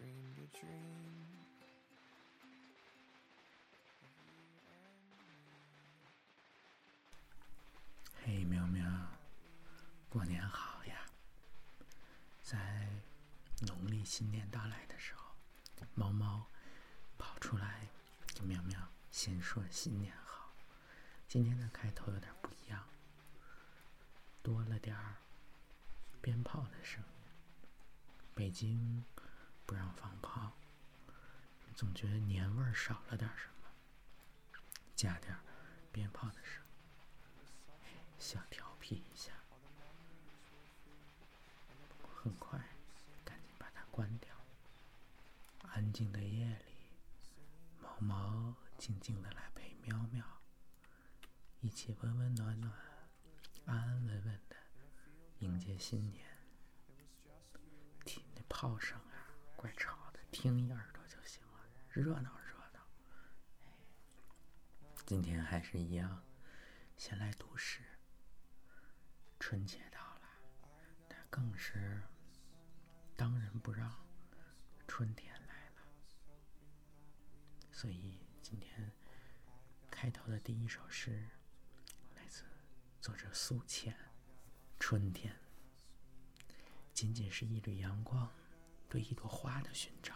dreamed a dream. of you and me. 嘿，苗苗，过年好呀！在农历新年到来的时候，猫猫跑出来跟喵喵先说新年好。今天的开头有点不一样，多了点儿鞭炮的声音。北京不让放炮，总觉得年味少了点什么，加点鞭炮的声音，小调皮一下。不过很快，赶紧把它关掉。安静的夜里，毛毛静静的来陪喵喵，一起温温暖暖、安安稳稳的迎接新年。听那炮声，听一耳朵就行了，热闹热闹。今天还是一样，先来读诗。春节到了，那更是当仁不让，春天来了。所以今天开头的第一首诗来自作者苏浅，《春天》。仅仅是一缕阳光，对一朵花的寻找；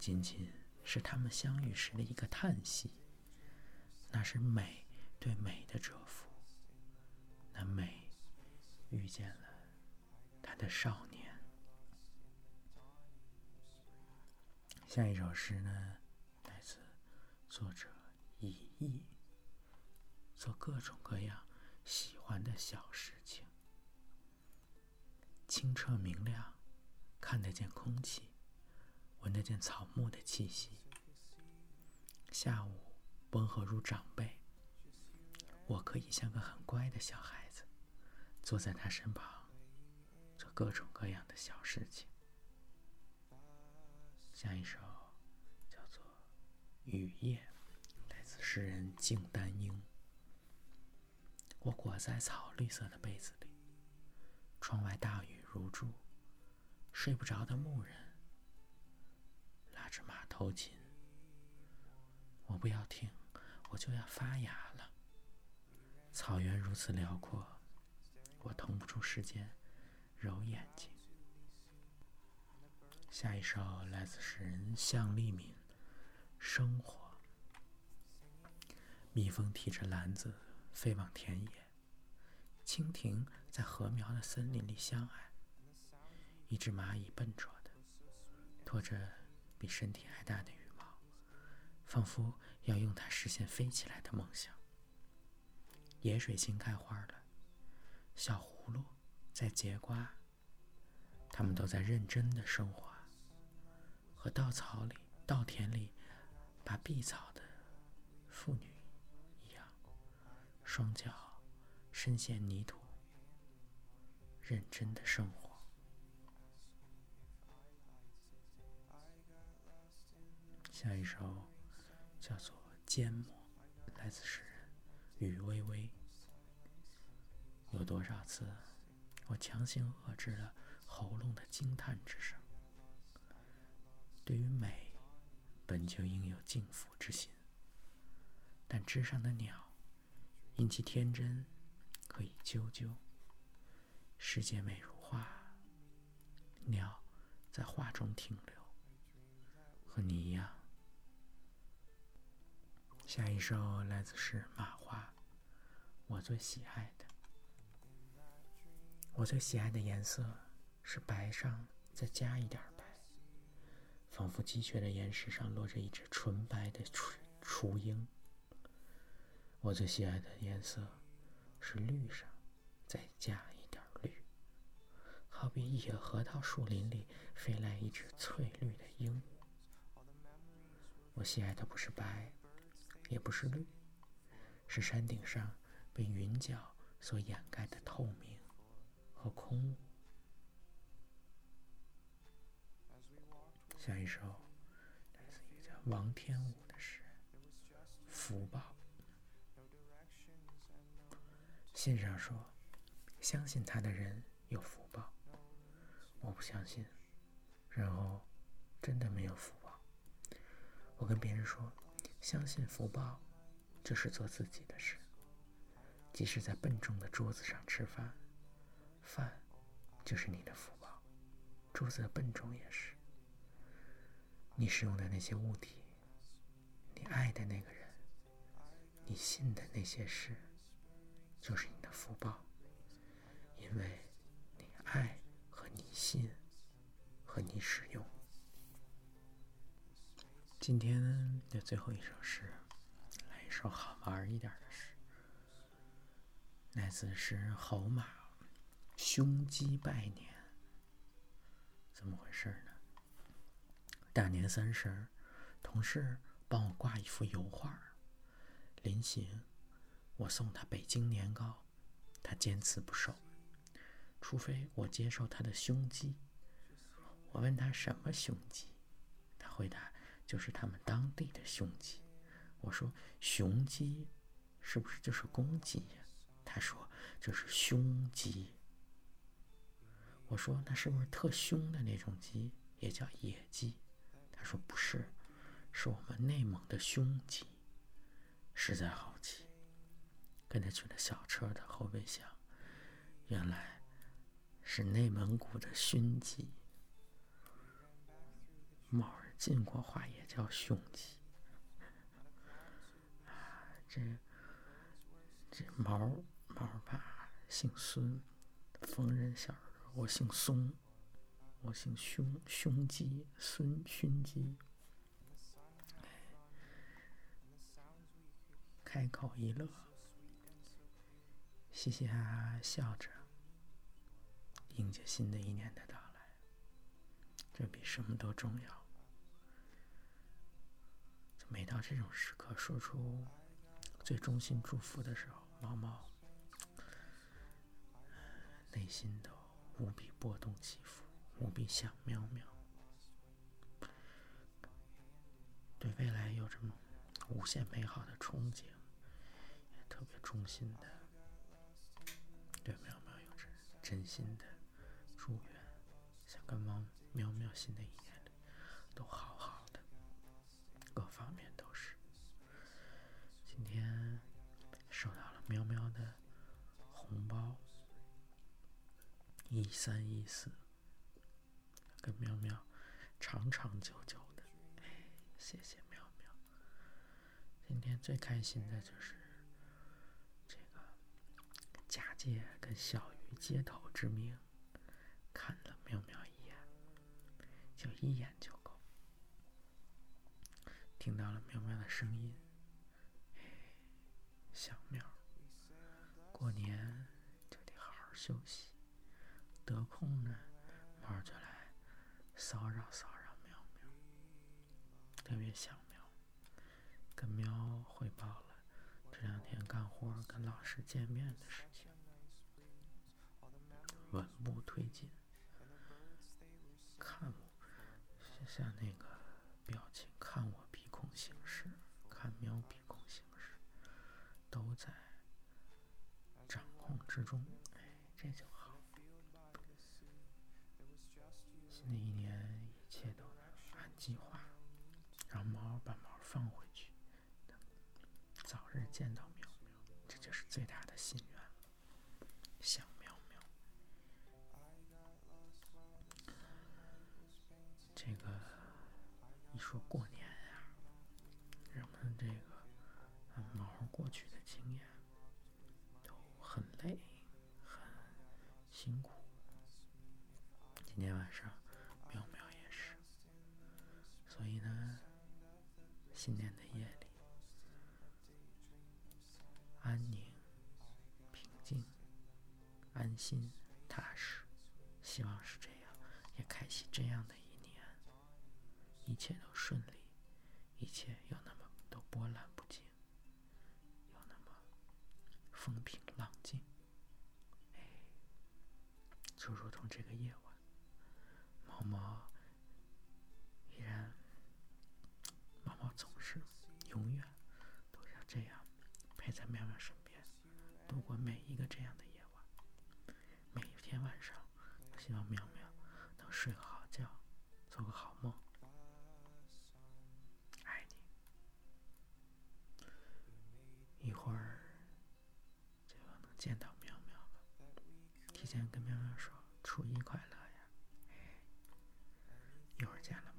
仅仅是他们相遇时的一个叹息。那是美对美的折服，那美遇见了他的少年。下一首诗呢，来自作者以意，做各种各样喜欢的小事情。清澈明亮，看得见空气，闻得见草木的气息。下午温和如长辈，我可以像个很乖的小孩子，坐在他身旁，做各种各样的小事情。下一首叫做《雨夜》，来自诗人敬丹英。我裹在草绿色的被子里，窗外大雨如注，睡不着的牧人拉着马头琴。我不要听，我就要发芽了。草原如此辽阔，我腾不出时间揉眼睛。下一首来自诗人向立敏，《生活》。蜜蜂提着篮子飞往田野，蜻蜓在禾苗的森林里相爱。一只蚂蚁笨拙的拖着比身体还大的羽毛，仿佛要用它实现飞起来的梦想。野水芹开花了，小葫芦在结瓜。它们都在认真的生活。和稻草里、稻田里拔碧草的妇女一样，双脚深陷泥土，认真的生活。下一首叫做《缄默》，来自诗人雨微微。有多少次，我强行遏制了喉咙的惊叹之声。对于美，本就应有敬服之心。但枝上的鸟，因其天真，可以啾啾。世界美如画，鸟在画中停留，和你一样。下一首来自是马华，我最喜爱的。我最喜爱的颜色是白上再加一点白。仿佛积雪的岩石上落着一只纯白的雏雏鹰。我最喜爱的颜色是绿上再加一点绿，好比野核桃树林里飞来一只翠绿的鹦鹉。我喜爱的不是白，也不是绿，是山顶上被云角所掩盖的透明和空无。下一首来自一个叫王天武的诗，《福报》。信上说，相信他的人有福报。我不相信，然后真的没有福报。我跟别人说，相信福报，就是做自己的事。即使在笨重的桌子上吃饭，饭就是你的福报，桌子的笨重也是。你使用的那些物体，你爱的那个人，你信的那些事，就是你的福报，因为你爱和你信和你使用。今天的最后一首诗，来一首好玩一点的诗。来自是侯马胸肌拜年，怎么回事呢？大年三十，同事帮我挂一幅油画，临行我送他北京年糕，他坚持不收，除非我接受他的胸肌。我问他什么胸肌，他回答就是他们当地的雄鸡。我说雄鸡是不是就是公鸡呀？他说：“这是凶鸡。”我说：“那是不是特凶的那种鸡，也叫野鸡？”他说：“不是，是我们内蒙的凶鸡。”实在好奇，跟他去了小车的后备箱，原来是内蒙古的熏鸡。猫晋国话也叫凶鸡。啊，这这毛。毛吧姓孙，逢人小我姓松，我姓胸胸肌孙熏鸡。开口一乐，嘻嘻哈哈笑着，迎接新的一年的到来。这比什么都重要。每到这种时刻，说出最衷心祝福的时候，毛毛。内心都无比波动起伏，无比想喵喵，对未来有着无限美好的憧憬，也特别衷心的对喵喵有着真心的祝愿，想跟猫喵喵新的一年一三一四，跟喵喵长长久久的，谢谢喵喵。今天最开心的就是这个假借跟小鱼接头之名，看了喵喵一眼，就一眼就够。听到了喵喵的声音，小喵，过年就得好好休息。得空呢，猫就来骚扰骚扰喵喵，特别想喵，跟喵汇报了这两天干活跟老师见面的事情，稳步推进，看我像那个表情，看我鼻孔行事，看喵鼻孔行事，都在掌控之中，见到喵喵，这就是最大的心愿了。想喵喵，这个一说过年呀，人们这个按猫过去的经验，都很累，很辛苦。今天晚上。喵喵也是所以呢，新年心、踏实，希望是这样，也开启这样的一年，一切都顺利，一切有那么都波澜不惊，又那么风平浪静。哎，就如同这个夜晚，毛毛依然，毛毛总是。永远都像这样陪在喵喵身边，度过每一个这样的见到苗苗了，提前跟苗苗说初一快乐呀！一会儿见了。